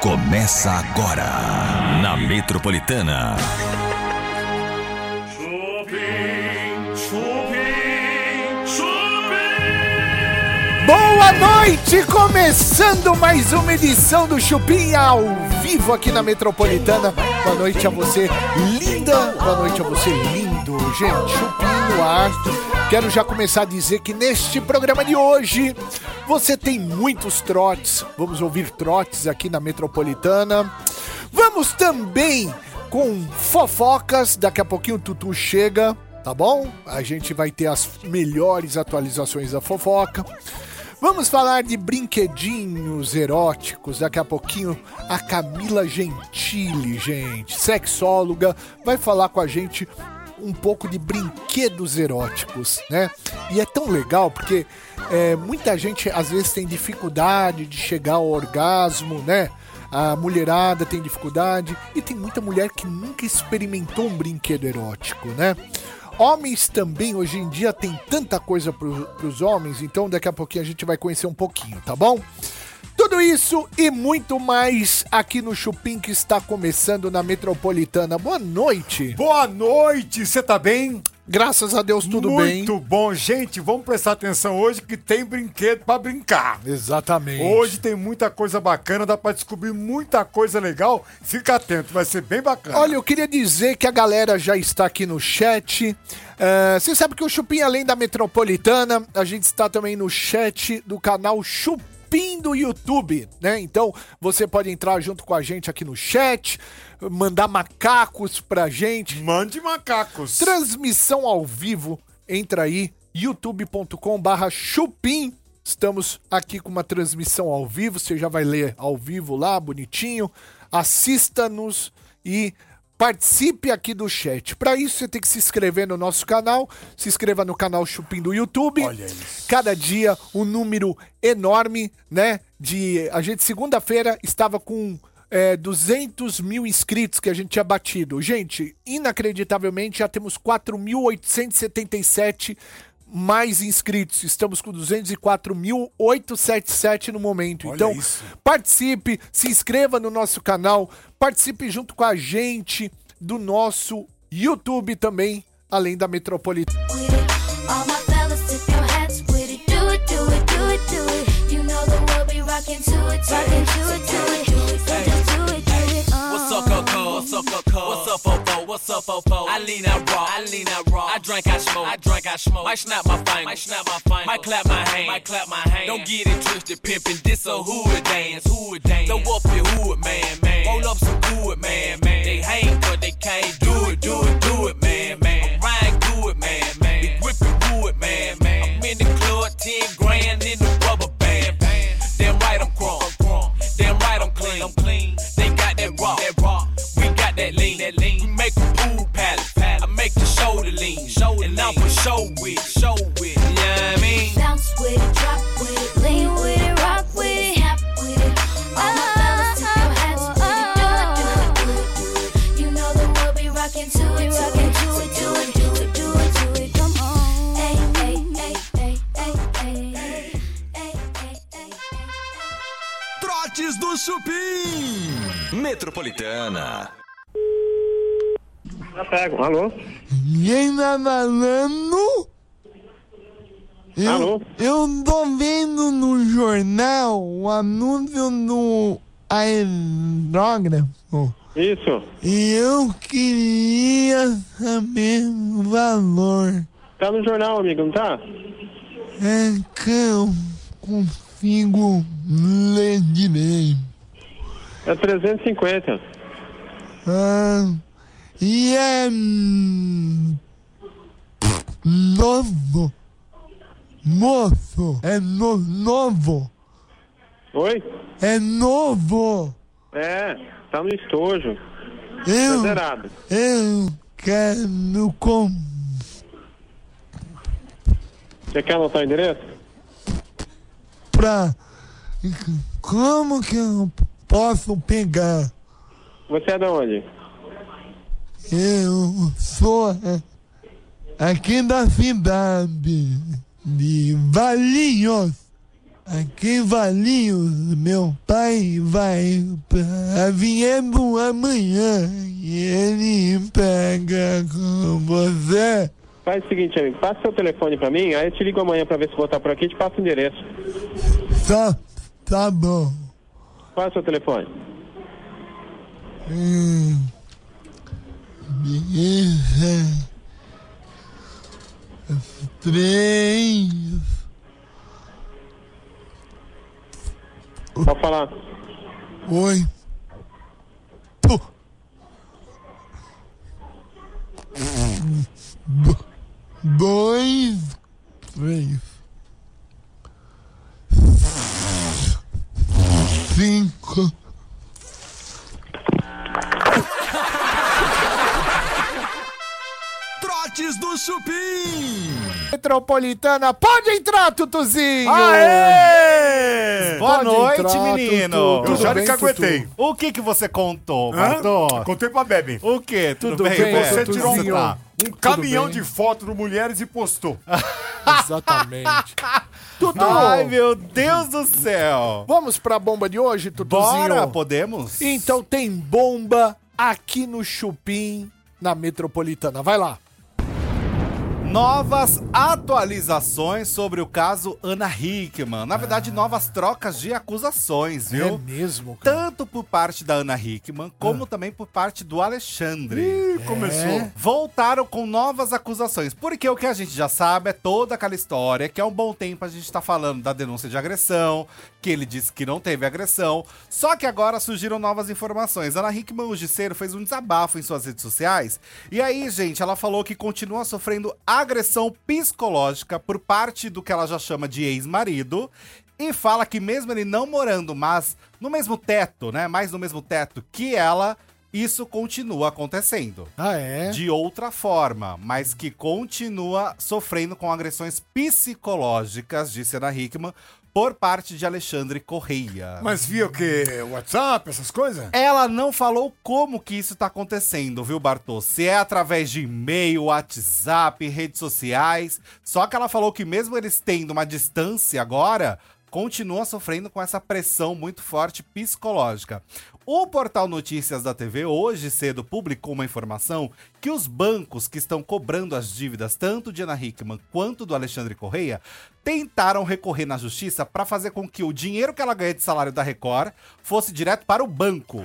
Começa agora na Metropolitana. Chupim, chupim, chupim. Boa noite! Começando mais uma edição do Chupim ao vivo aqui na Metropolitana. Boa noite a você, linda. Boa noite a você, lindo. Gente, Chupim no ar. Quero já começar a dizer que neste programa de hoje você tem muitos trotes. Vamos ouvir trotes aqui na Metropolitana. Vamos também com fofocas. Daqui a pouquinho o Tutu chega, tá bom? A gente vai ter as melhores atualizações da fofoca. Vamos falar de brinquedinhos eróticos. Daqui a pouquinho a Camila Gentili, gente, sexóloga, vai falar com a gente um pouco de brinquedos eróticos, né? E é tão legal porque é, muita gente às vezes tem dificuldade de chegar ao orgasmo, né? A mulherada tem dificuldade e tem muita mulher que nunca experimentou um brinquedo erótico, né? Homens também, hoje em dia, tem tanta coisa para os homens, então daqui a pouquinho a gente vai conhecer um pouquinho, tá bom? Tudo isso e muito mais aqui no Chupim que está começando na Metropolitana. Boa noite. Boa noite, você tá bem? Graças a Deus, tudo bem. Muito bom, gente. Vamos prestar atenção hoje que tem brinquedo pra brincar. Exatamente. Hoje tem muita coisa bacana, dá pra descobrir muita coisa legal. Fica atento, vai ser bem bacana. Olha, eu queria dizer que a galera já está aqui no chat. É, Você sabe que o Chupim, além da Metropolitana, a gente está também no chat do canal Chupim do YouTube, né? Então você pode entrar junto com a gente aqui no chat, mandar macacos pra gente. Mande macacos. Transmissão ao vivo, entra aí, youtube.com barra chupim. Estamos aqui com uma transmissão ao vivo, você já vai ler ao vivo lá, bonitinho. Assista-nos e participe aqui do chat. Para isso, você tem que se inscrever no nosso canal, se inscreva no canal Chupim do YouTube. Olha isso. Cada dia um número enorme, né? De a gente segunda-feira estava com é, 200 mil inscritos que a gente tinha batido. Gente, inacreditavelmente já temos 4.877 mais inscritos. Estamos com 204.877 no momento. Olha então, isso. participe, se inscreva no nosso canal, participe junto com a gente do nosso YouTube também, além da Metropolitana. What's up, Fofo? I lean out raw. I lean out raw. I drink, I smoke. I drink, I smoke. Might snap my fingers. Might snap my fingers. Might clap my hand. Might clap my hand. Don't get it twisted, pimpin'. This a hood dance. Hood dance. Throw up your hood, man, man. Roll up some wood, man, man. They hate, but they can't do it, do it, do it, man, man. I'm riding good, man, man. Be gripping wood, man, man. I'm in the club, 10 grand in the rubber band. Damn right I'm crunk. Damn right I'm clean. I'm clean. They got that rock. That rock. We got that lean. That lean. Alô? Tá falando? Eu, Alô? eu tô vendo no jornal o anúncio do aerógrafo Isso. e eu queria saber o valor. Tá no jornal, amigo, não tá? É que eu consigo ler direito. É 350. Ah, e é novo. Moço, é no, novo. Oi? É novo. É, tá no estojo. Tá Eu, zerado. eu quero com Você quer anotar o endereço? pra. Como que eu posso pegar? Você é de onde? Eu sou é, aqui da cidade de Valinhos. Aqui em Valinhos, meu pai vai pra Viebo amanhã e ele pega com você. Faz o seguinte, amigo. Passa seu telefone pra mim, aí eu te ligo amanhã pra ver se vou estar por aqui e te passo o endereço. Tá, tá bom. Qual é o seu telefone? Hum. Beleza. Três. Pode falar. Oi. Pô. Dois. Três. Cinco. Do Chupim. Metropolitana, pode entrar, Tutuzinho! Aê! Boa Pode noite, entrar, menino. Tutu. Eu Tudo já bem, caguetei. Tutu? O que que você contou? Bartô? Contei pra Bebe. O que? Tudo, Tudo bem? bem? Você Tutuzinho. tirou um, um caminhão bem? de fotos de mulheres e postou. Exatamente. Tutu, Ai, meu Deus do céu. vamos pra bomba de hoje, Tutuzinho? Bora, podemos? Então tem bomba aqui no Chupim, na Metropolitana. Vai lá. Novas atualizações sobre o caso Ana Hickman. Na verdade, novas trocas de acusações, É viu? mesmo, cara. Tanto por parte da Ana Hickman, como também por parte do Alexandre. Ih, começou. Voltaram com novas acusações. Porque o que a gente já sabe é toda aquela história que há um bom tempo a gente tá falando da denúncia de agressão, que ele disse que não teve agressão. Só que agora surgiram novas informações. Ana Hickman, o Giceiro, fez um desabafo em suas redes sociais. E aí, gente, ela falou que continua sofrendo agressão psicológica por parte do que ela já chama de ex-marido. E fala que mesmo ele não morando, mas no mesmo teto, né? Mais no mesmo teto que ela, isso continua acontecendo Ah, é? de outra forma, mas que continua sofrendo com agressões psicológicas, disse Ana Hickman, por parte de Alexandre Correia. Mas via o quê? WhatsApp, essas coisas? Ela não falou como que isso tá acontecendo, viu, Bartô? Se é através de e-mail, WhatsApp, redes sociais. Só que ela falou que mesmo eles tendo uma distância agora, continua sofrendo com essa pressão muito forte psicológica. O portal Notícias da TV hoje cedo publicou uma informação que os bancos que estão cobrando as dívidas tanto de Ana Hickman quanto do Alexandre Correia tentaram recorrer na justiça para fazer com que o dinheiro que ela ganha de salário da Record fosse direto para o banco.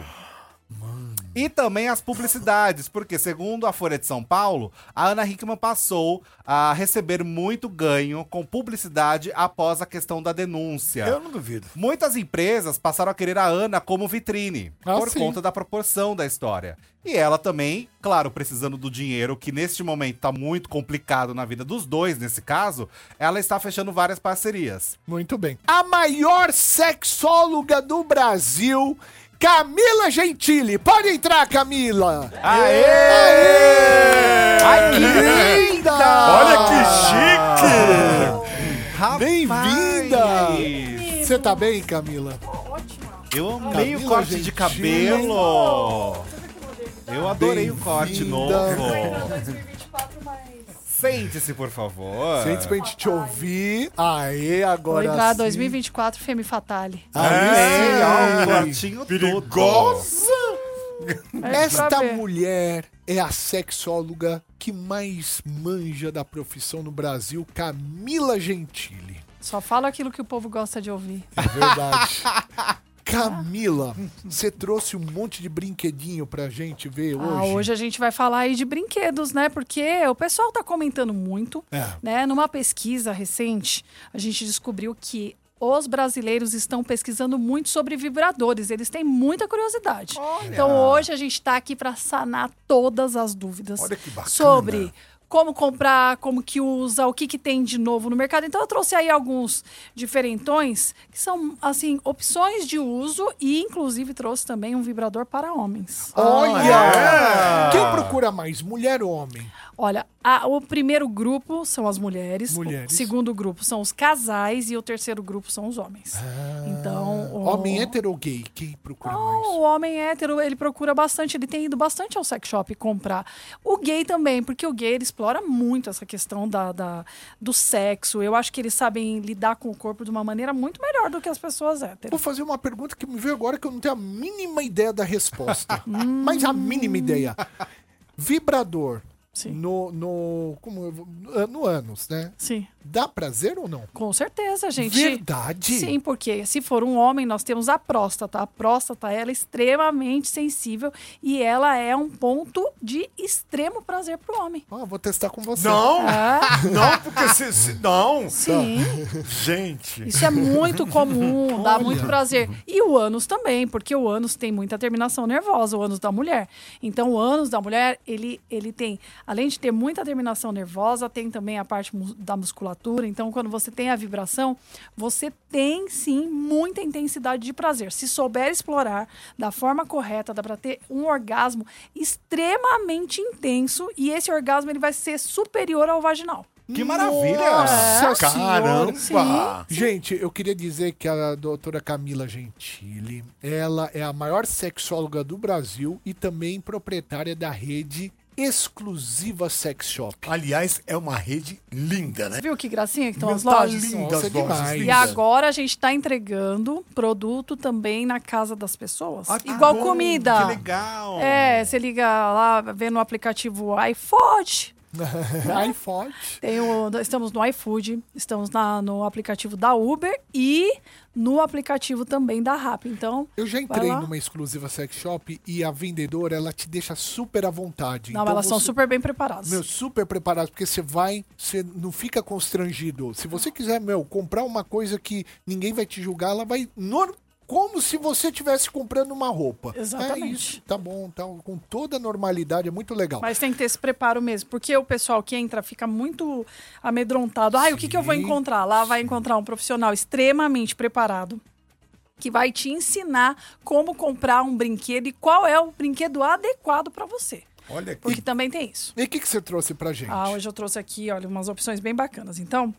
E também as publicidades, porque segundo a Folha de São Paulo, a Ana Hickman passou a receber muito ganho com publicidade após a questão da denúncia. Eu não duvido. Muitas empresas passaram a querer a Ana como vitrine, Ah, por sim. conta da proporção da história. E ela também, claro, precisando do dinheiro, que neste momento tá muito complicado na vida dos dois, nesse caso, ela está fechando várias parcerias. Muito bem. A maior sexóloga do Brasil, Camila Gentili. Pode entrar, Camila. Aê! Ai, que linda! Olha que chique! Bem-vinda! Você tá bem, Camila? Eu amei o Camila corte de Gentili. cabelo! Eu adorei o corte novo! Sente-se, por favor. Sente pra gente te ouvir. Aê, agora Vou entrar sim. 2024 Femme Fatale. Ó, cortinho sim. todo. Perigosa! É Esta mulher é a sexóloga que mais manja da profissão no Brasil, Camila Gentili. Só fala aquilo que o povo gosta de ouvir. É verdade. Camila, você trouxe um monte de brinquedinho pra gente ver hoje. Ah, hoje a gente vai falar aí de brinquedos, né? Porque o pessoal tá comentando muito, É. né? Numa pesquisa recente, a gente descobriu que os brasileiros estão pesquisando muito sobre vibradores. Eles têm muita curiosidade. Então hoje a gente tá aqui para sanar todas as dúvidas Olha que bacana. sobre como comprar, como que usa, o que, que tem de novo no mercado. Então eu trouxe aí alguns diferentões que são assim opções de uso e inclusive trouxe também um vibrador para homens. Olha! Quem procura mais, mulher ou homem? Olha, a- o primeiro grupo são as mulheres, Mulheres. o segundo grupo são os casais e o terceiro grupo são os homens. então, o, Homem hétero ou gay? Quem procura Não, mais? o homem hétero, ele procura bastante, ele tem ido bastante ao sex shop comprar. O gay também, porque o gay ele explora muito essa questão da, da- do sexo. Eu acho que eles sabem lidar com o corpo de uma maneira muito melhor do que as pessoas Vou héteros. fazer uma pergunta que me veio agora que eu não tenho a mínima ideia da resposta. Mas a mínima ideia. Vibrador Sim. no, no, como, no ânus, né? Sim, Dá prazer ou não? com certeza, gente. Verdade? Sim, porque se for um homem, nós temos a próstata. A próstata, ela é extremamente sensível e ela é um ponto de extremo prazer pro homem. Ah, vou testar com você. Não, Ah, não, porque se, se- não. sim. Gente. Isso é muito comum, dá muito prazer. E o ânus também, porque o ânus tem muita terminação nervosa, o ânus da mulher. Então, o ânus da mulher, ele, ele tem, além de ter muita terminação nervosa, tem também a parte da musculatura. Então, quando você tem a vibração, você tem sim muita intensidade de prazer. Se souber explorar da forma correta, dá para ter um orgasmo extremamente intenso e esse orgasmo ele vai ser superior ao vaginal. Que maravilha! Nossa Caramba. senhora. Gente, eu queria dizer que a doutora Camila Gentili, ela é a maior sexóloga do Brasil e também proprietária da rede exclusiva Sex Shop. Aliás, é uma rede linda, né? Viu que gracinha que estão as tá lojas? linda Nossa, as lojas, demais. E agora a gente está entregando produto também na casa das pessoas. Ah, Igual bom, comida. Que legal! É, você liga lá, vê no aplicativo iFood. iPhone. Tem o, estamos no iFood, estamos na- no aplicativo da Uber e no aplicativo também da Rap. Então, Eu já entrei numa exclusiva sex shop e a vendedora, ela te deixa super à vontade. não, Então elas são você- super bem preparadas. Meu, super preparado, porque você vai, você não fica constrangido. Se você quiser, meu, comprar uma coisa que ninguém vai te julgar, ela vai. Como se você estivesse comprando uma roupa. Exatamente. É isso, tá bom, tá com toda a normalidade, é muito legal. Mas tem que ter esse preparo mesmo, porque o pessoal que entra fica muito amedrontado. Ai, o que, que eu vou encontrar? Lá vai encontrar um profissional extremamente preparado que vai te ensinar como comprar um brinquedo e qual é o brinquedo adequado para você. Olha aqui. Porque também tem isso. E o que, que você trouxe pra gente? Ah, hoje eu trouxe aqui, olha, umas opções bem bacanas. Então,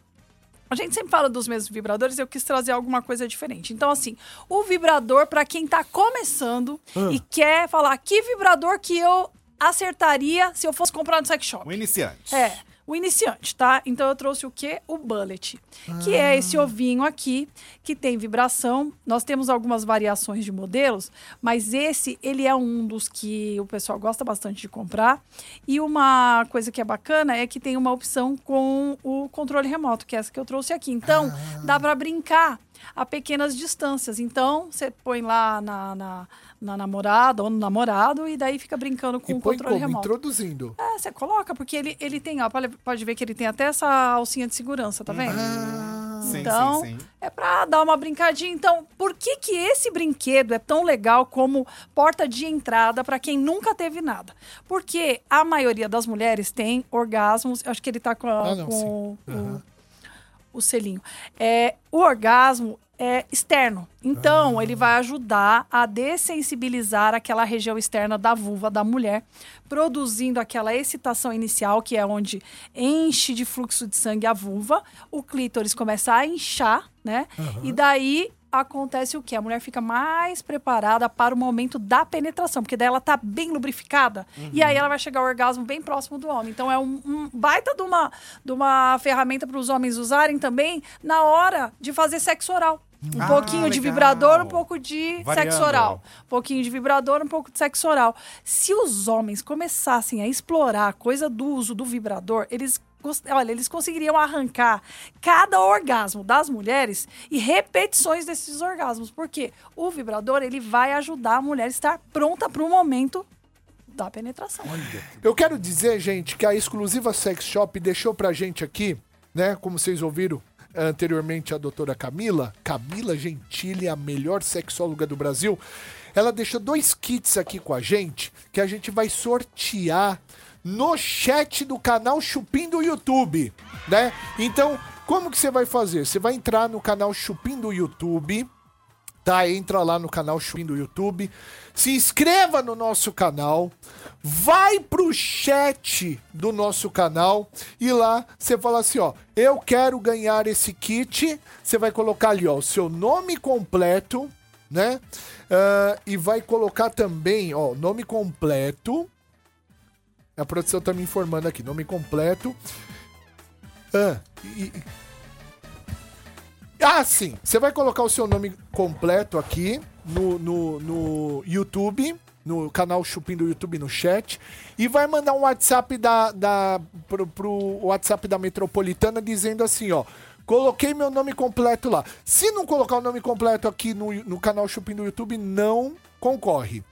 a gente sempre fala dos mesmos vibradores, eu quis trazer alguma coisa diferente. Então, assim, o vibrador, para quem tá começando e quer falar que vibrador que eu acertaria se eu fosse comprar no sex shop. O iniciante. É, o iniciante, tá? Então eu trouxe o quê? O bullet, que é esse ovinho aqui que tem vibração. Nós temos algumas variações de modelos, mas esse ele é um dos que o pessoal gosta bastante de comprar. E uma coisa que é bacana é que tem uma opção com o controle remoto, que é essa que eu trouxe aqui. Então, dá para brincar a pequenas distâncias. Então, você põe lá na, na, na namorada ou no namorado e daí fica brincando com e o põe controle como? remoto. Introduzindo. É, você coloca, porque ele, ele tem, ó, pode, ver que ele tem até essa alcinha de segurança, tá vendo? Sim, então, sim, sim. é pra dar uma brincadinha. Então, por que que esse brinquedo é tão legal como porta de entrada pra quem nunca teve nada? Porque a maioria das mulheres tem orgasmos, eu acho que ele tá com, a- Ah, não, com o, o selinho. É, o orgasmo é externo. Então, ele vai ajudar a dessensibilizar aquela região externa da vulva da mulher, produzindo aquela excitação inicial, que é onde enche de fluxo de sangue a vulva, o clítoris começa a inchar, né? E daí acontece o que? A mulher fica mais preparada para o momento da penetração, porque daí ela tá bem lubrificada e aí ela vai chegar ao orgasmo bem próximo do homem. Então é um, um baita de uma, de uma ferramenta para os homens usarem também na hora de fazer sexo oral. Um Ah, pouquinho de legal. vibrador, um pouco de Variando. sexo oral. Um pouquinho de vibrador, um pouco de sexo oral. Se os homens começassem a explorar a coisa do uso do vibrador, eles Olha, eles conseguiriam arrancar cada orgasmo das mulheres e repetições desses orgasmos. Porque o vibrador ele vai ajudar a mulher a estar pronta para o momento da penetração. Eu quero dizer, gente, que a exclusiva Sex Shop deixou pra gente aqui, né? Como vocês ouviram anteriormente a doutora Camila, Camila Gentili, a melhor sexóloga do Brasil. Ela deixou dois kits aqui com a gente que a gente vai sortear no chat do canal Chupim do YouTube, né? Então, como que você vai fazer? Você vai entrar no canal Chupim do YouTube, tá? Entra lá no canal Chupim do YouTube, se inscreva no nosso canal, vai pro chat do nosso canal e lá você fala assim, ó, eu quero ganhar esse kit, você vai colocar ali, ó, o seu nome completo, né? Ah, e vai colocar também, ó, nome completo. A produção tá me informando aqui, nome completo. Ah, e- ah, sim. Você vai colocar o seu nome completo aqui no, no, no YouTube, no canal Chupim do YouTube no chat, e vai mandar um WhatsApp da, da, pro, pro WhatsApp da Metropolitana dizendo assim, ó. Coloquei meu nome completo lá. Se não colocar o nome completo aqui no, no canal Chupim do YouTube, não concorre.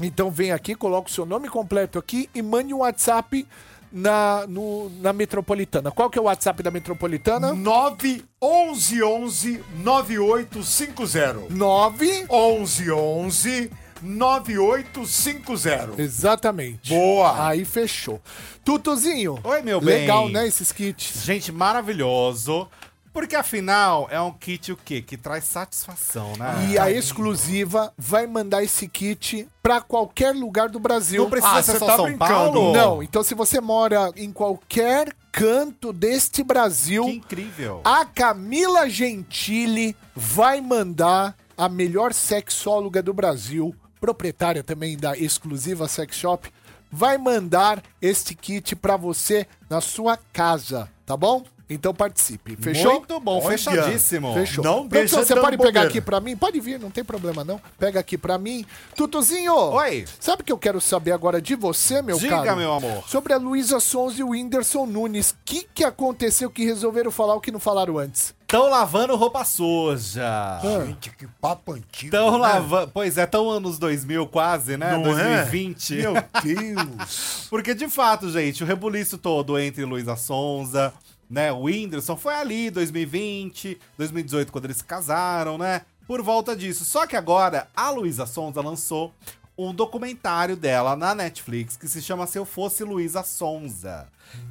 Então vem aqui, coloca o seu nome completo aqui e mande um WhatsApp na, no- na Metropolitana. Qual que é o WhatsApp da Metropolitana? 911 9850. 9 1111 9850. Exatamente. Boa. Aí fechou. Tutuzinho. Oi, meu bem. Legal, né, esses kits? Gente, maravilhoso. Porque afinal é um kit o quê? Que traz satisfação, né? E a exclusiva vai mandar esse kit pra qualquer lugar do Brasil. Não precisa Ah, ser só tá São brincando. Paulo? Não, então se você mora em qualquer canto deste Brasil, Que incrível. a Camila Gentili vai mandar a melhor sexóloga do Brasil, proprietária também da exclusiva Sex Shop, vai mandar este kit pra você na sua casa, tá bom? Então participe. Fechou? Muito bom, Olha. fechadíssimo. Fechou. Não deixa você pode pegar aqui pra mim? Pode vir, não tem problema não. Pega aqui pra mim. Tutuzinho! Oi. Sabe o que eu quero saber agora de você, meu Diga, caro? meu amor. Sobre a Luísa Sons e o Whindersson Nunes. O que, que aconteceu que resolveram falar o que não falaram antes? Tão lavando roupa suja. Gente, que papo antigo. Tão né? lavando. Pois é, tão anos 2000 quase, né? Não é? 2020. Meu Deus. Porque de fato, gente, o rebuliço todo entre Luísa Sonza, né, o Whindersson foi ali 2020, 2018 quando eles se casaram, né? Por volta disso. Só que agora a Luísa Sonza lançou um documentário dela na Netflix que se chama Se Eu Fosse Luísa Sonza.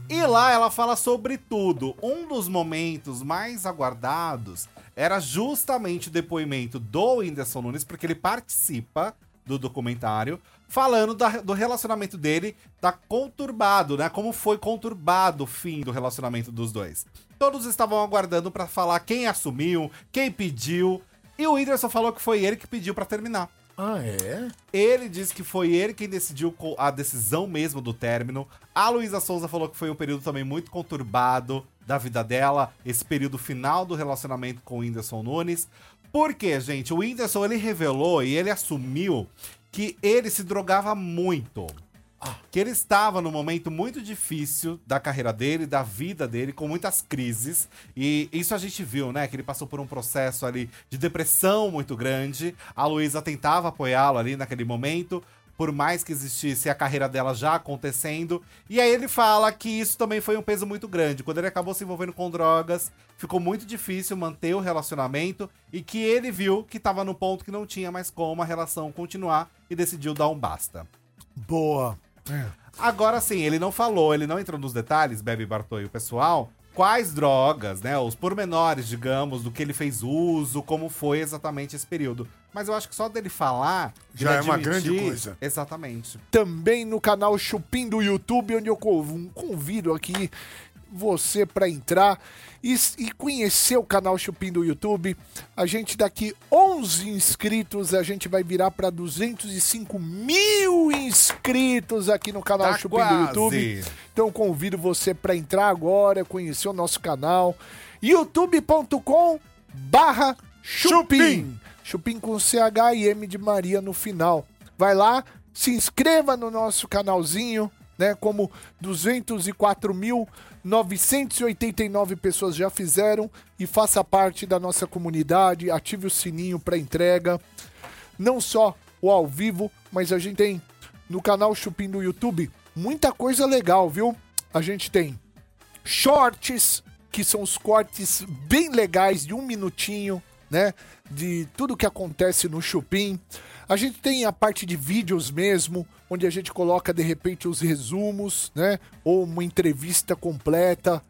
E lá ela fala sobre tudo. Um dos momentos mais aguardados era justamente o depoimento do Whindersson Nunes, porque ele participa do documentário, falando da- do relacionamento dele, tá conturbado, né? Como foi conturbado o fim do relacionamento dos dois. Todos estavam aguardando pra falar quem assumiu, quem pediu, e o Whindersson falou que foi ele que pediu pra terminar. Ah, é? Ele disse que foi ele quem decidiu a decisão mesmo do término. A Luísa Souza falou que foi um período também muito conturbado da vida dela, esse período final do relacionamento com o Whindersson Nunes. Porque, gente, o Whindersson ele revelou e ele assumiu que ele se drogava muito. Que ele estava num momento muito difícil da carreira dele, da vida dele, com muitas crises. E isso a gente viu, né? Que ele passou por um processo ali de depressão muito grande. A Luísa tentava apoiá-lo ali naquele momento, por mais que existisse a carreira dela já acontecendo. E aí ele fala que isso também foi um peso muito grande. Quando ele acabou se envolvendo com drogas, ficou muito difícil manter o relacionamento e que ele viu que estava no ponto que não tinha mais como a relação continuar e decidiu dar um basta. Boa. Agora sim, ele não falou, ele não entrou nos detalhes, Bebe Bartô e o pessoal, quais drogas, né? Os pormenores, digamos, do que ele fez uso, como foi exatamente esse período. Mas eu acho que só dele falar. Já é uma grande coisa. Exatamente. Também no canal Chupim do YouTube, onde eu conv- convido aqui você para entrar e, e conhecer o canal Chupim do YouTube. A gente daqui 11 inscritos, a gente vai virar para 205 mil inscritos aqui no canal Tá Chupim do quase. YouTube. Então convido você para entrar agora, conhecer o nosso canal youtube.com barra Chupim. Chupim com CH e M de Maria no final. Vai lá, se inscreva no nosso canalzinho, né? Como 204.989 pessoas já fizeram e faça parte da nossa comunidade, ative o sininho para entrega. Não só o ao vivo, mas a gente tem no canal Chupim do YouTube muita coisa legal, viu? A gente tem shorts, que são os cortes bem legais de um minutinho, né? De tudo que acontece no Chupim. A gente tem a parte de vídeos mesmo, onde a gente coloca de repente os resumos, né? Ou uma entrevista completa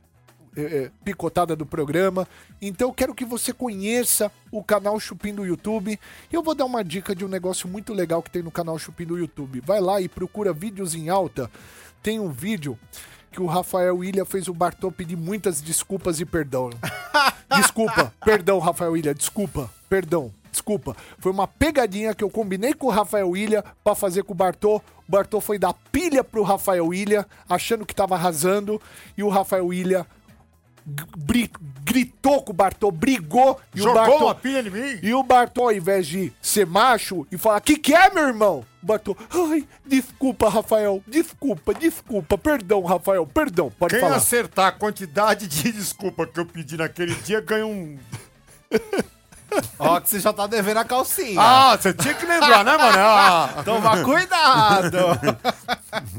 é, é, picotada do programa. Então quero que você conheça o canal Chupim do YouTube. Eu vou dar uma dica de um negócio muito legal que tem no canal Chupim do YouTube. Vai lá e procura vídeos em alta. Tem um vídeo que o Rafael William fez o Bartô pedir muitas desculpas e perdão. Desculpa, perdão, Rafael William, desculpa, perdão, desculpa. Foi uma pegadinha que eu combinei com o Rafael William pra fazer com o Bartô. O Bartô foi dar pilha pro Rafael William, achando que tava arrasando, e o Rafael William gritou com o Bartô, brigou, e Jogou o Bartô... uma pilha em mim? E o Bartô, ao invés de ser macho e falar, que que é, meu irmão? O Bartô, ai, desculpa, Rafael, desculpa, desculpa, perdão, Rafael, perdão, pode Quem falar. acertar a quantidade de desculpa que eu pedi naquele dia ganha um. Ó, que você já tá devendo a calcinha. Ah, você tinha que lembrar, né, mano? Ah. Toma cuidado.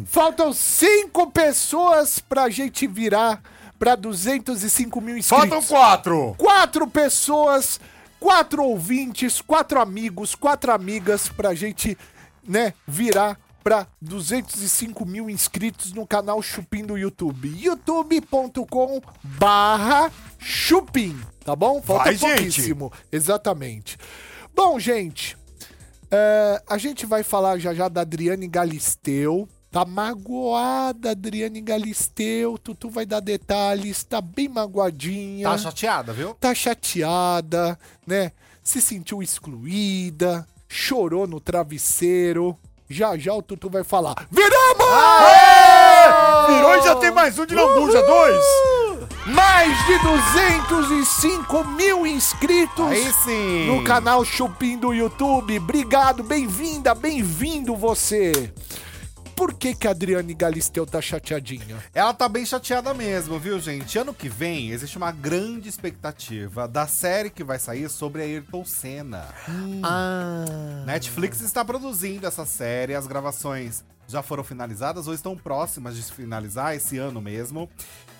Faltam cinco pessoas pra gente virar pra 205 mil inscritos. Faltam quatro. Quatro pessoas, quatro ouvintes, quatro amigos, quatro amigas pra gente, né, virar pra 205 mil inscritos no canal Chupim do YouTube. youtube.com barra Chupim, tá bom? Falta Vai, gente. pouquíssimo. Exatamente. Bom, gente, é, a gente vai falar já já da Adriane Galisteu. Tá magoada, Adriane Galisteu. Tutu vai dar detalhes. Tá bem magoadinha. Tá chateada, viu? Tá chateada, né? Se sentiu excluída. Chorou no travesseiro. Já já o Tutu vai falar. Viramos! Virou e já tem mais um de lambuja, dois. Mais de 205 mil inscritos Aí sim. no canal Chupim do YouTube. Obrigado, bem-vinda, bem-vindo você. Por que que a Adriane Galisteu tá chateadinha? Ela tá bem chateada mesmo, viu, gente? Ano que vem existe uma grande expectativa da série que vai sair sobre Ayrton Senna. Netflix está produzindo essa série, as gravações já foram finalizadas ou estão próximas de se finalizar esse ano mesmo.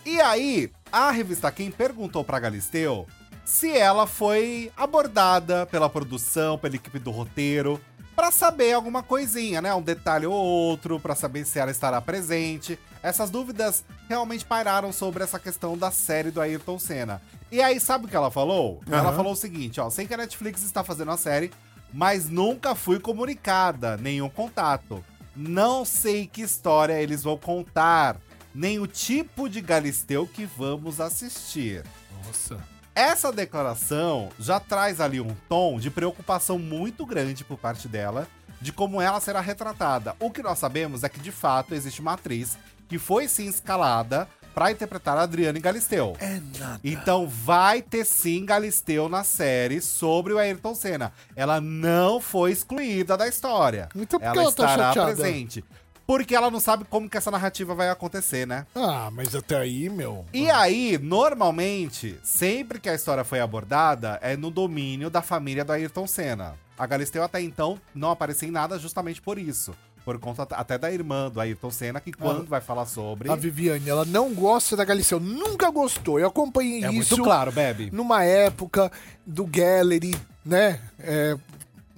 E aí, a revista Quem perguntou pra Galisteu se ela foi abordada pela produção, pela equipe do roteiro, pra saber alguma coisinha, né? Um detalhe ou outro, pra saber se ela estará presente. Essas dúvidas realmente pairaram sobre essa questão da série do Ayrton Senna. E aí, sabe o que ela falou? Ela Aham. falou o seguinte, ó, sei que a Netflix está fazendo a série, mas nunca fui comunicada, nenhum contato. Não sei que história eles vão contar, nem o tipo de Galisteu que vamos assistir. Nossa. Essa declaração já traz ali um tom de preocupação muito grande por parte dela de como ela será retratada. O que nós sabemos é que de fato existe uma atriz que foi sim escalada para interpretar a Adriane Galisteu. É nada. Então vai ter sim Galisteu na série sobre o Ayrton Senna. Ela não foi excluída da história. Então por que ela ela tá estará chateada? presente. Porque ela não sabe como que essa narrativa vai acontecer, né? Ah, mas até aí, meu. E aí, normalmente, sempre que a história foi abordada, é no domínio da família do Ayrton Senna. A Galisteu até então não apareceu em nada justamente por isso. Por conta até da irmã do Ayrton Senna, que quando vai falar sobre... A Viviane, ela não gosta da Galisteu, nunca gostou. Eu acompanhei É isso muito claro, Bebe. numa época do Gallery, né? É,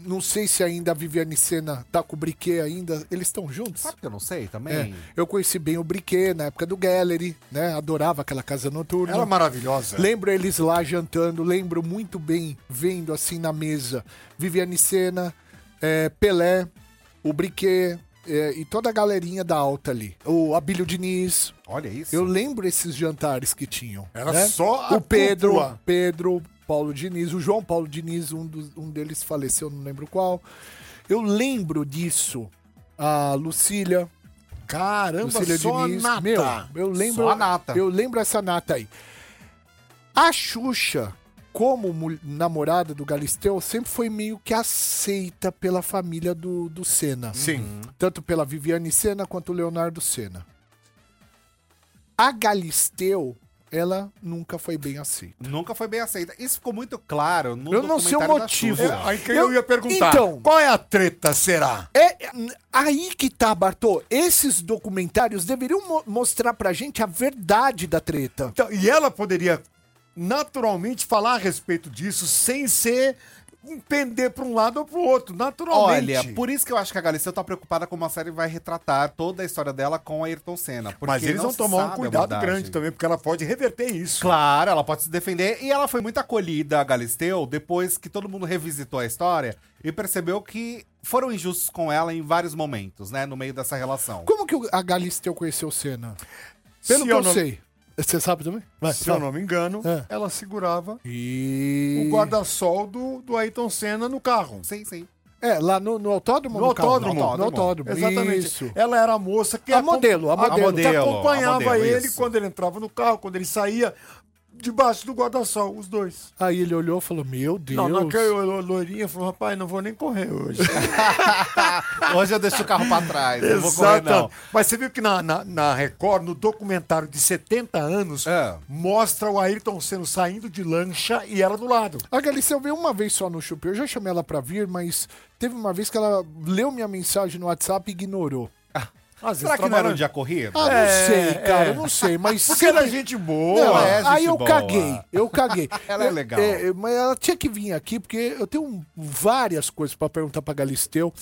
não sei se ainda a Viviane Senna tá com o Briquet ainda. Eles estão juntos? Sabe que eu não sei também? É, eu conheci bem o Briquet na época do Gallery, né? Adorava aquela casa noturna. Ela é maravilhosa. Lembro eles lá jantando, lembro muito bem vendo assim na mesa Viviane Senna, é, Pelé, o Briquet é, e toda a galerinha da alta ali. O Abílio Diniz. Olha isso. Eu lembro esses jantares que tinham. Era né? só a o Pedro, cúpula. Pedro, Paulo Diniz, o João Paulo Diniz, um, dos- um deles faleceu, não lembro qual. Eu lembro disso. A Lucília, Caramba, Lucília só Diniz. nata. Meu, eu lembro. Só a nata. Eu lembro essa nata aí. A Xuxa, como namorada do Galisteu, sempre foi meio que aceita pela família do, do Senna. Sim. Tanto pela Viviane Senna quanto o Leonardo Senna. A Galisteu, ela nunca foi bem aceita. Nunca foi bem aceita. Isso ficou muito claro no Eu não sei o motivo. É, aí que eu, Eu- ia perguntar. Então. qual é a treta, será? É aí que tá, Bartô. Esses documentários deveriam mo- mostrar pra gente a verdade da treta. Então, e ela poderia naturalmente falar a respeito disso sem ser pender pra um lado ou pro outro, naturalmente. Olha, por isso que eu acho que a Galisteu tá preocupada como a série vai retratar toda a história dela com a Ayrton Senna. porque Mas eles não vão tomar um cuidado grande também, porque ela pode reverter isso. Claro, ela pode se defender. E ela foi muito acolhida, a Galisteu, depois que todo mundo revisitou a história e percebeu que foram injustos com ela em vários momentos, né? No meio dessa relação. Como que o- a Galisteu conheceu o Senna? Pelo Se que eu, eu não- sei. Você sabe também? Vai, Se eu não me engano, É. ela segurava E... o guarda-sol do, do Ayrton Senna no carro. Sim, sim. É, lá no, no autódromo? No ou carro? autódromo. No autódromo, Exatamente. Isso. Ela era a moça que A acom- modelo, a modelo. que modelo, acompanhava a modelo, ele isso. quando ele entrava no carro, quando ele saía, debaixo do guarda-sol, os dois. Aí ele olhou e falou, meu Deus. Não, naquele loirinha falou, rapaz, não vou nem correr hoje. Hoje eu deixo o carro pra trás, não vou correr não. Mas você viu que na, na, na Record, no documentário de 70 anos, É. mostra o Ayrton Senna saindo de lancha e ela do lado. A Galisteu veio uma vez só no Chupi. Eu já chamei ela pra vir, mas teve uma vez que ela leu minha mensagem no WhatsApp e ignorou. Às Será que não era um dia corrido? Ah, não É, sei, cara, é. não sei, mas... Porque ela é ele- gente boa. Não, Ela é gente aí eu boa. caguei, eu caguei. Ela é legal. mas ela tinha que vir aqui, porque eu tenho várias coisas pra perguntar pra Galisteu.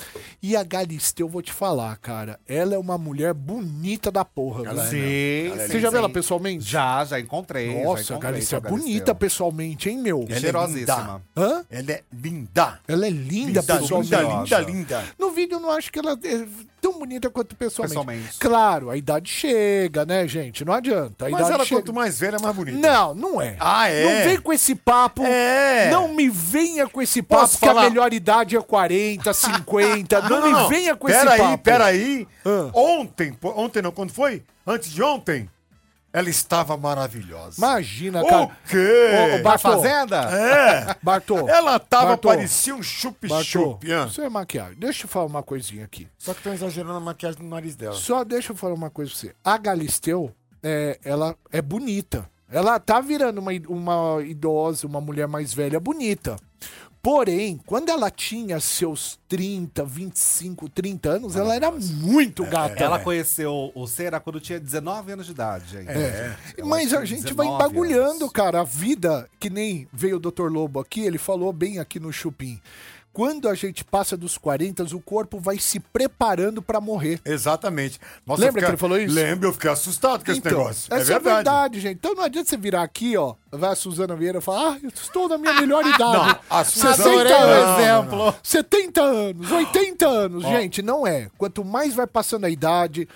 E a Galisteu, vou te falar, cara, ela é uma mulher bonita da porra. Ela? Sim, Você sim, já viu ela pessoalmente? Já, já encontrei. já Nossa, a encontrei Galisteu é a Galisteu. bonita pessoalmente, hein, meu? Ela é Cheirosíssima. Hã? Ela é linda. Ela é linda, Linda, pessoalmente. linda, linda, linda. No vídeo eu não acho que ela é tão bonita quanto pessoalmente. Pessoalmente. Claro, a idade chega, né, gente? Não adianta. A Mas ela, chega. quanto mais velha, mais bonita. Não, não é. Ah, é? Não vem com esse papo. É. Não me venha com esse papo Posso que falar? a melhor idade é 40, 50. não, me venha com esse pera papo. aí, pera aí. Ah. Ontem, ontem não, quando foi? Antes de ontem, ela estava maravilhosa. Imagina, cara. O quê? Ô, ô, Bartô. Fazenda? É. Bartô. Ela tava, Bartô. parecia um chup-chup. isso é maquiagem. Deixa eu falar uma coisinha aqui. Só que estão exagerando a maquiagem no nariz dela. Só deixa eu falar uma coisa pra você. A Galisteu, é, ela é bonita. Ela tá virando uma, uma idosa, uma mulher mais velha bonita. Porém, quando ela tinha seus 30, 25, 30 anos, ela era muito gata. Ela conheceu o Cera quando tinha 19 anos de idade. ainda. É. Mas a gente vai 19 embagulhando, anos. cara. A vida, que nem veio o Dr. Lobo aqui, ele falou bem aqui no Chupim. Quando a gente passa dos 40, o corpo vai se preparando pra morrer. Exatamente. Nossa, Lembra fiquei- que ele falou isso? Lembro, eu fiquei assustado com esse negócio. É essa verdade. é verdade, gente. Então não adianta você virar aqui, ó, vai a Suzana Vieira e falar, ah, eu estou na minha melhor idade. Não, a Suzana- 60 Adorei o anos. exemplo. 70 anos, 80 anos. Gente, não é. Quanto mais vai passando a idade,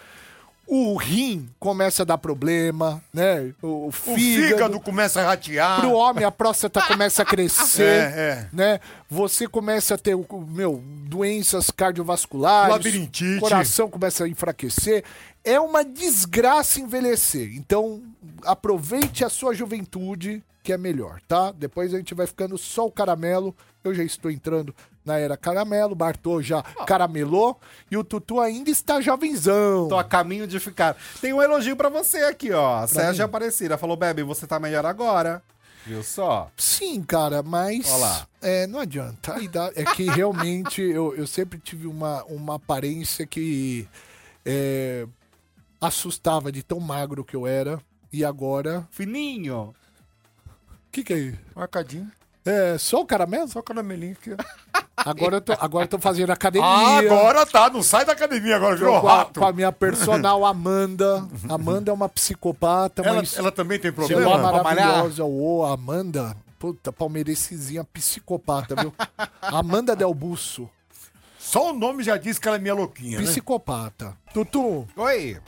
o rim começa a dar problema, né? O, O fígado. fígado começa a ratear. Pro homem, a próstata começa a crescer, É, é. né? Você começa a ter, o- meu, doenças cardiovasculares. Labirintite. Coração começa a enfraquecer. É uma desgraça envelhecer. Então, aproveite a sua juventude, que é melhor, tá? Depois a gente vai ficando só o caramelo. Eu já estou entrando na era caramelo, Bartô já caramelou e o Tutu ainda está jovenzão. Tô a caminho de ficar. Tem um elogio pra você aqui, ó. A Sérgia Aparecida falou: Bebe, você tá melhor agora. Viu só? Sim, cara, mas Ó lá. é, não adianta. É que realmente eu, eu sempre tive uma, uma aparência que é, assustava de tão magro que eu era. E agora. Fininho. O que, que é isso? Marcadinho. É só o caramelo? Só o caramelinho aqui. Agora eu tô, agora eu tô fazendo academia. Ah, agora tá. Não sai da academia agora, virou com a, rato. com a minha personal Amanda. Amanda é uma psicopata, Ela, mas ela também tem ela é problema? pra malhar? maravilhosa. Ô, Amanda. Puta, palmeirensezinha psicopata, viu? Amanda Del Busso. Só o nome já diz que ela é minha louquinha, né? Psicopata. Tutu, Oi.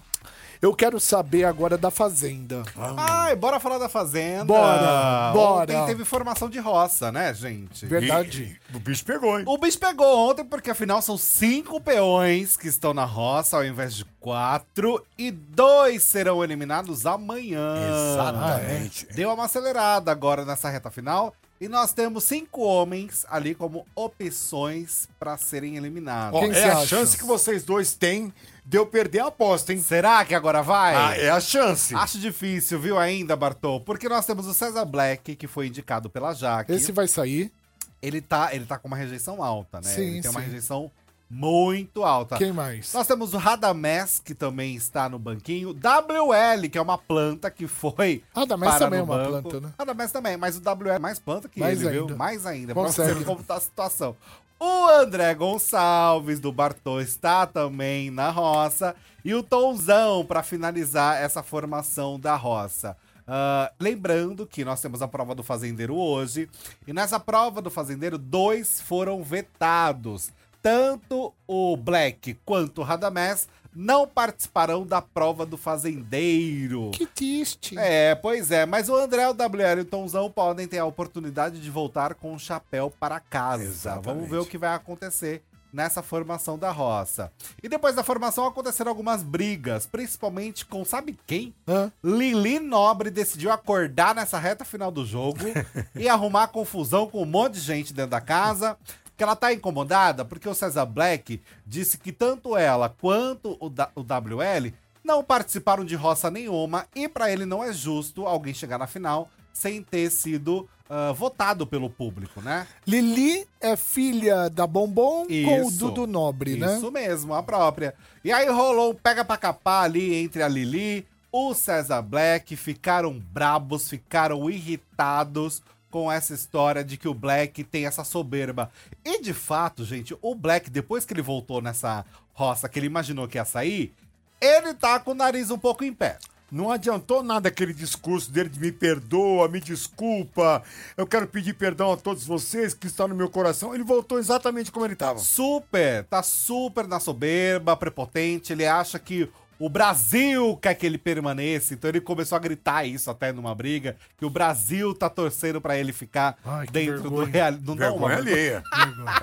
Eu quero saber agora da Fazenda. Ai, bora falar da Fazenda. Bora, bora. Ontem teve formação de roça, né, gente? Verdade. E o bicho pegou, hein? O bicho pegou ontem porque afinal são cinco peões que estão na roça ao invés de quatro e dois serão eliminados amanhã. Exatamente. Deu uma acelerada agora nessa reta final e nós temos cinco homens ali como opções pra serem eliminados. Ó, Quem é a acha? chance que vocês dois têm de eu perder a aposta, hein? Será que agora vai? Ah, é a chance. Acho difícil, viu, ainda, Bartô? Porque nós temos o César Black, que foi indicado pela Jaque. Esse vai sair. Ele tá, ele tá com uma rejeição alta, né? Sim, ele tem uma sim. rejeição muito alta. Quem mais? Nós temos o Radamés, que também está no banquinho. WL, que é uma planta que foi. Radamés também é uma banco. planta, né? Radamés também, mas o WL é mais planta que Mais ele, viu? ainda. Mais ainda, pra você Consegue. como tá a situação. O André Gonçalves, do Bartô, está também na roça. E o Tonzão, para finalizar essa formação da roça. Ah, lembrando que nós temos a prova do fazendeiro hoje. E nessa prova do fazendeiro, dois foram vetados. Tanto o Black quanto o Radamés não participarão da prova do fazendeiro. Que triste. É, pois é, mas o André, o WL e o Tonzão podem ter a oportunidade de voltar com o chapéu para casa. Exatamente. Vamos ver o que vai acontecer nessa formação da roça. E depois da formação aconteceram algumas brigas, principalmente com sabe quem? Hã? Lili Nobre decidiu acordar nessa reta final do jogo e arrumar confusão com um monte de gente dentro da casa. Que ela tá incomodada porque o César Black disse que tanto ela quanto o, da- o WL não participaram de roça nenhuma e pra ele não é justo alguém chegar na final sem ter sido ah, votado pelo público, né? Lili é filha da Bombom com o Isso. Dudu Nobre, né? Isso mesmo, a própria. E aí rolou um pega pra capar ali entre a Lili, o César Black, ficaram brabos, ficaram irritados com essa história de que o Black tem essa soberba. E de fato, gente, o Black, depois que ele voltou nessa roça que ele imaginou que ia sair, ele tá com o nariz um pouco em pé. Não adiantou nada aquele discurso dele de me perdoa, me desculpa, eu quero pedir perdão a todos vocês que estão no meu coração. Ele voltou exatamente como ele estava. Super, tá super na soberba, prepotente. Ele acha que o Brasil quer que ele permaneça. Então ele começou a gritar isso até numa briga, que o Brasil tá torcendo pra ele ficar Ai, dentro do vergonha. real. Não dá uma Vergonha vergonha. alheia.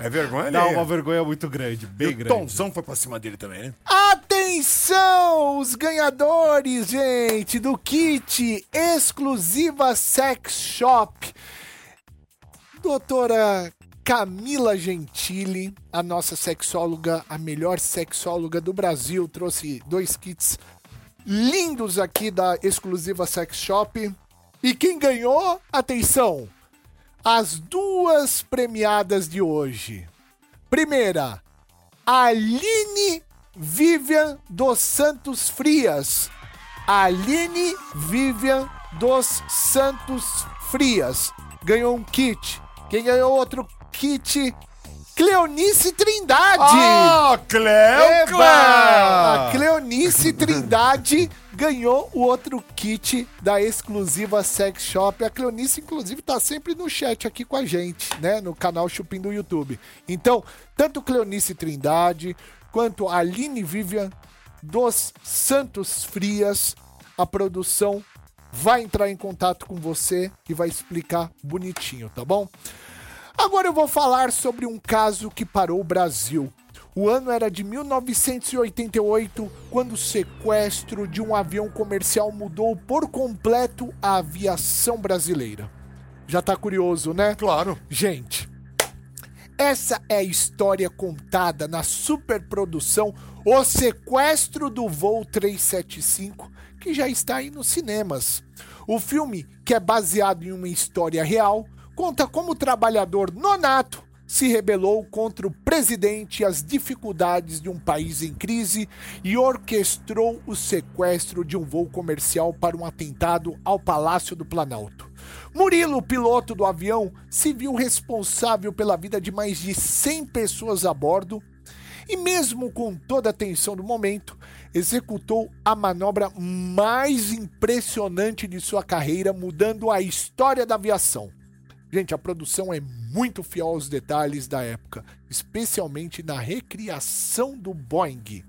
É vergonha Dá alheia. uma vergonha muito grande, bem E o grande. Tomzão foi pra cima dele também, né? Atenção, os ganhadores, gente, do kit exclusiva Sex Shop. Doutora Camila Gentili, a nossa sexóloga, a melhor sexóloga do Brasil, trouxe dois kits lindos aqui da exclusiva Sex Shop. E quem ganhou, atenção, as duas premiadas de hoje. Primeira, Aline Vivian dos Santos Frias. Aline Vivian dos Santos Frias. Ganhou um kit. Quem ganhou outro kit? Cleonice Trindade. Ah, Cleo! A Cleonice Trindade ganhou o outro kit da exclusiva Sex Shop. A Cleonice, inclusive, tá sempre no chat aqui com a gente, né? No canal Chupim do YouTube. Então, tanto Cleonice Trindade quanto a Aline Vivian dos Santos Frias, a produção vai entrar em contato com você e vai explicar bonitinho, tá bom? Agora eu vou falar sobre um caso que parou o Brasil. O ano era de 1988, quando o sequestro de um avião comercial mudou por completo a aviação brasileira. Já tá curioso, né? Claro. Gente, essa é a história contada na superprodução O Sequestro do Voo 375, que já está aí nos cinemas. O filme, que é baseado em uma história real, conta como o trabalhador nonato se rebelou contra o presidente e as dificuldades de um país em crise e orquestrou o sequestro de um voo comercial para um atentado ao Palácio do Planalto. Murilo, piloto do avião, se viu responsável pela vida de mais de 100 pessoas a bordo e, mesmo com toda a tensão do momento, executou a manobra mais impressionante de sua carreira, mudando a história da aviação. Gente, a produção é muito fiel aos detalhes da época, especialmente na recriação do Boeing.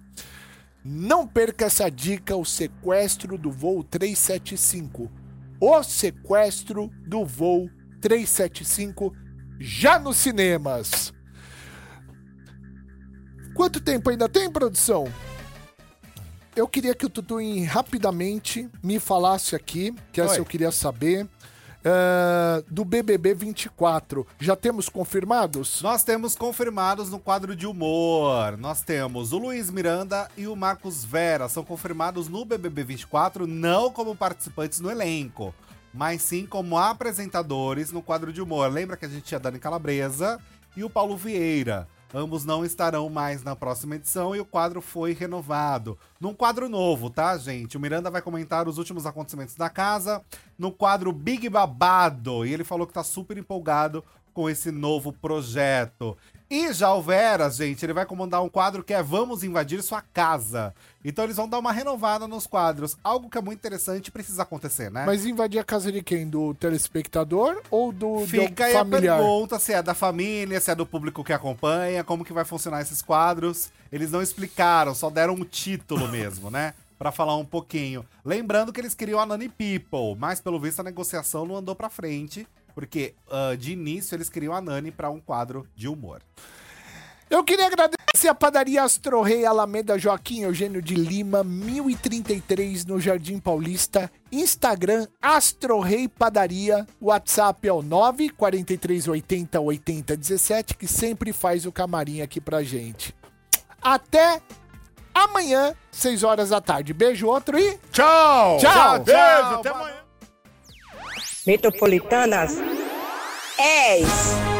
Não perca essa dica: o sequestro do voo 375. O sequestro do voo 375 já nos cinemas. Quanto tempo ainda tem, produção? Eu queria que o Tutuim rapidamente me falasse aqui, que essa Oi. eu queria saber. Ah, do BBB 24. Já temos confirmados? Nós temos confirmados no quadro de humor. Nós temos o Luiz Miranda e o Marcos Vera. São confirmados no BBB 24, não como participantes no elenco, mas sim como apresentadores no quadro de humor. Lembra que a gente tinha Dani Calabresa e o Paulo Vieira. Ambos não estarão mais na próxima edição e o quadro foi renovado. Num quadro novo, tá, gente? O Miranda vai comentar os últimos acontecimentos da casa no quadro Big Babado. E ele falou que tá super empolgado com esse novo projeto. E já o Vera, gente, ele vai comandar um quadro que é Vamos Invadir Sua Casa. Então eles vão dar uma renovada nos quadros. Algo que é muito interessante e precisa acontecer, né? Mas invadir a casa de quem? Do telespectador ou do, do Fica aí a pergunta se é da família, se é do público que acompanha, como que vai funcionar esses quadros. Eles não explicaram, só deram um título mesmo, né? Pra falar um pouquinho. Lembrando que eles queriam a Nani People, mas pelo visto a negociação não andou pra frente, porque ah, de início eles queriam a Nani pra um quadro de humor. Eu queria agradecer a padaria Astro Rei Alameda Joaquim Eugênio de Lima, 1033 no Jardim Paulista. Instagram Astro Rei Padaria. WhatsApp é o 94380 8017, que sempre faz o camarim aqui pra gente. Até amanhã, 6 horas da tarde. Beijo, outro e. Tchau! Tchau! Beijo, tchau. até amanhã! Metropolitanas 10.